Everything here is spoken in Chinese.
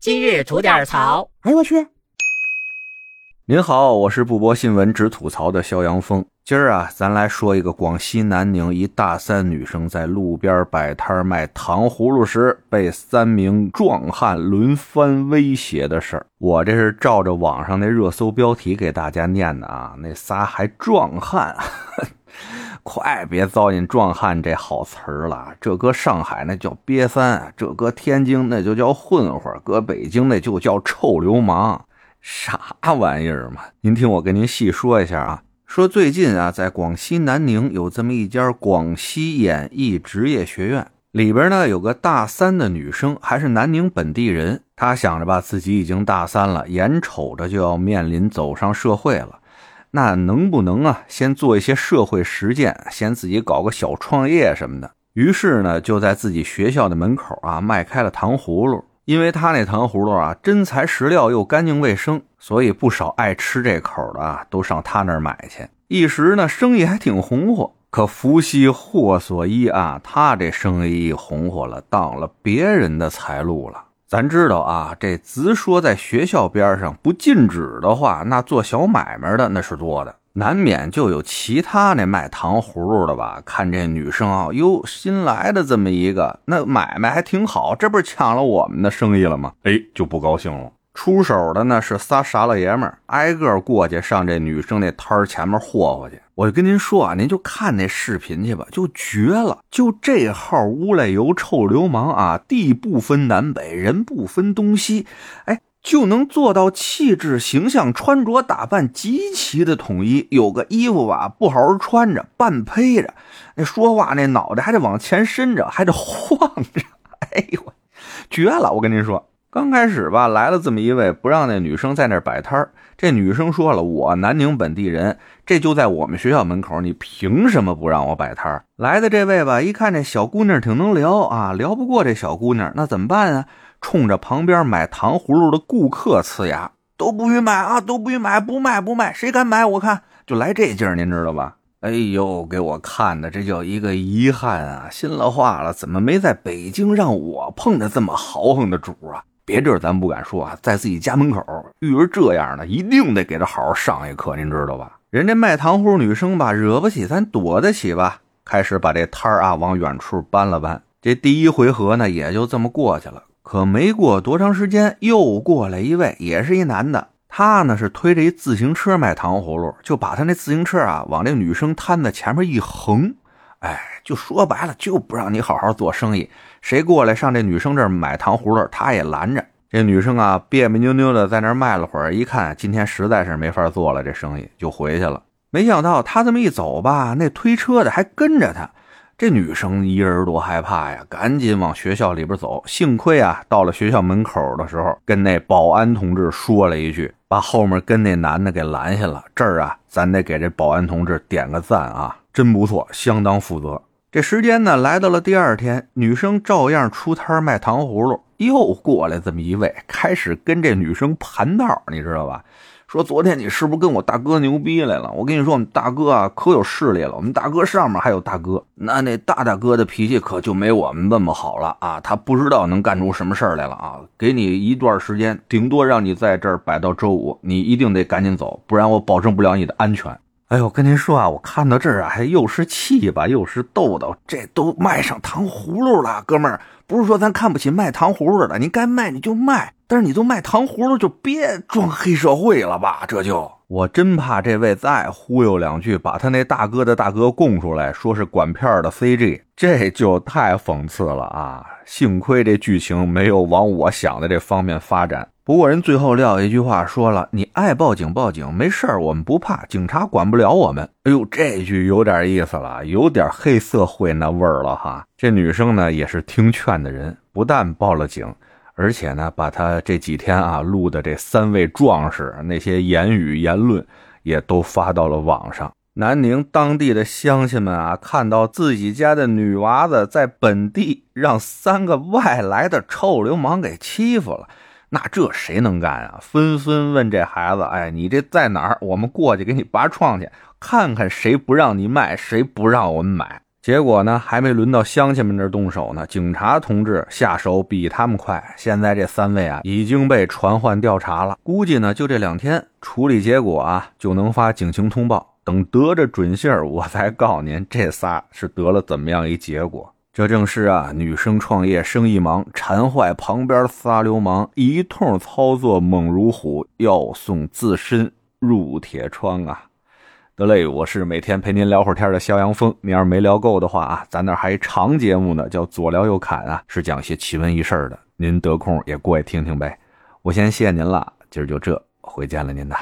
今日吐点槽。哎呦我去！您好，我是不播新闻只吐槽的肖阳峰。今儿啊，咱来说一个广西南宁一大三女生在路边摆摊卖糖葫芦时，被三名壮汉轮番威胁的事儿。我这是照着网上那热搜标题给大家念的啊，那仨还壮汉。快别糟践“壮汉”这好词儿了，这搁上海那叫瘪三，这搁天津那就叫混混，搁北京那就叫臭流氓，啥玩意儿嘛？您听我跟您细说一下啊。说最近啊，在广西南宁有这么一家广西演艺职业学院，里边呢有个大三的女生，还是南宁本地人。她想着吧，自己已经大三了，眼瞅着就要面临走上社会了。那能不能啊，先做一些社会实践，先自己搞个小创业什么的？于是呢，就在自己学校的门口啊，卖开了糖葫芦。因为他那糖葫芦啊，真材实料又干净卫生，所以不少爱吃这口的啊，都上他那儿买去。一时呢，生意还挺红火。可福兮祸所依啊，他这生意一红火了，挡了别人的财路了。咱知道啊，这直说在学校边上不禁止的话，那做小买卖的那是多的，难免就有其他那卖糖葫芦的吧。看这女生啊，哟，新来的这么一个，那买卖还挺好，这不是抢了我们的生意了吗？哎，就不高兴了。出手的呢是仨傻老爷们儿，挨个过去上这女生那摊儿前面霍霍去。我就跟您说啊，您就看那视频去吧，就绝了！就这号乌来油臭流氓啊，地不分南北，人不分东西，哎，就能做到气质、形象、穿着打扮极其的统一。有个衣服吧，不好好穿着，半披着，那说话那脑袋还得往前伸着，还得晃着。哎呦，绝了！我跟您说。刚开始吧，来了这么一位，不让那女生在那摆摊这女生说了：“我南宁本地人，这就在我们学校门口，你凭什么不让我摆摊来的这位吧，一看这小姑娘挺能聊啊，聊不过这小姑娘，那怎么办啊？冲着旁边买糖葫芦的顾客呲牙：“都不许买啊，都不许买，不卖不卖，谁敢买？我看就来这劲儿，您知道吧？哎呦，给我看的这叫一个遗憾啊！心了话了，怎么没在北京让我碰着这么豪横的主啊？”别地儿咱不敢说啊，在自己家门口遇着这样的，一定得给他好好上一课，您知道吧？人家卖糖葫芦女生吧，惹不起，咱躲得起吧？开始把这摊儿啊往远处搬了搬。这第一回合呢，也就这么过去了。可没过多长时间，又过来一位，也是一男的。他呢是推着一自行车卖糖葫芦，就把他那自行车啊往这女生摊子前面一横，哎，就说白了，就不让你好好做生意。谁过来上这女生这儿买糖葫芦，他也拦着。这女生啊，别别扭扭的在那儿卖了会儿，一看今天实在是没法做了，这生意就回去了。没想到他这么一走吧，那推车的还跟着他。这女生一人多害怕呀，赶紧往学校里边走。幸亏啊，到了学校门口的时候，跟那保安同志说了一句，把后面跟那男的给拦下了。这儿啊，咱得给这保安同志点个赞啊，真不错，相当负责。这时间呢，来到了第二天，女生照样出摊卖糖葫芦，又过来这么一位，开始跟这女生盘道，你知道吧？说昨天你是不是跟我大哥牛逼来了？我跟你说，我们大哥啊可有势力了，我们大哥上面还有大哥，那那大大哥的脾气可就没我们那么好了啊！他不知道能干出什么事来了啊！给你一段时间，顶多让你在这儿摆到周五，你一定得赶紧走，不然我保证不了你的安全。哎呦，跟您说啊，我看到这儿啊，还又是气吧，又是逗逗，这都卖上糖葫芦了，哥们儿，不是说咱看不起卖糖葫芦的，你该卖你就卖，但是你都卖糖葫芦，就别装黑社会了吧，这就，我真怕这位再忽悠两句，把他那大哥的大哥供出来，说是管片的 CG，这就太讽刺了啊！幸亏这剧情没有往我想的这方面发展。不过人最后撂一句话说了：“你爱报警报警，没事儿，我们不怕，警察管不了我们。”哎呦，这句有点意思了，有点黑社会那味儿了哈。这女生呢也是听劝的人，不但报了警，而且呢把她这几天啊录的这三位壮士那些言语言论也都发到了网上。南宁当地的乡亲们啊，看到自己家的女娃子在本地让三个外来的臭流氓给欺负了。那这谁能干啊？纷纷问这孩子：“哎，你这在哪儿？我们过去给你拔创去，看看谁不让你卖，谁不让我们买。”结果呢，还没轮到乡亲们这动手呢，警察同志下手比他们快。现在这三位啊，已经被传唤调查了，估计呢，就这两天处理结果啊，就能发警情通报。等得着准信儿，我才告您，这仨是得了怎么样一结果。这正是啊，女生创业生意忙，馋坏旁边仨流氓，一通操作猛如虎，要送自身入铁窗啊！得嘞，我是每天陪您聊会儿天的肖阳峰。您要是没聊够的话啊，咱那还长节目呢，叫左聊右侃啊，是讲些奇闻异事的。您得空也过去听听呗。我先谢谢您了，今儿就这，回见了您呐。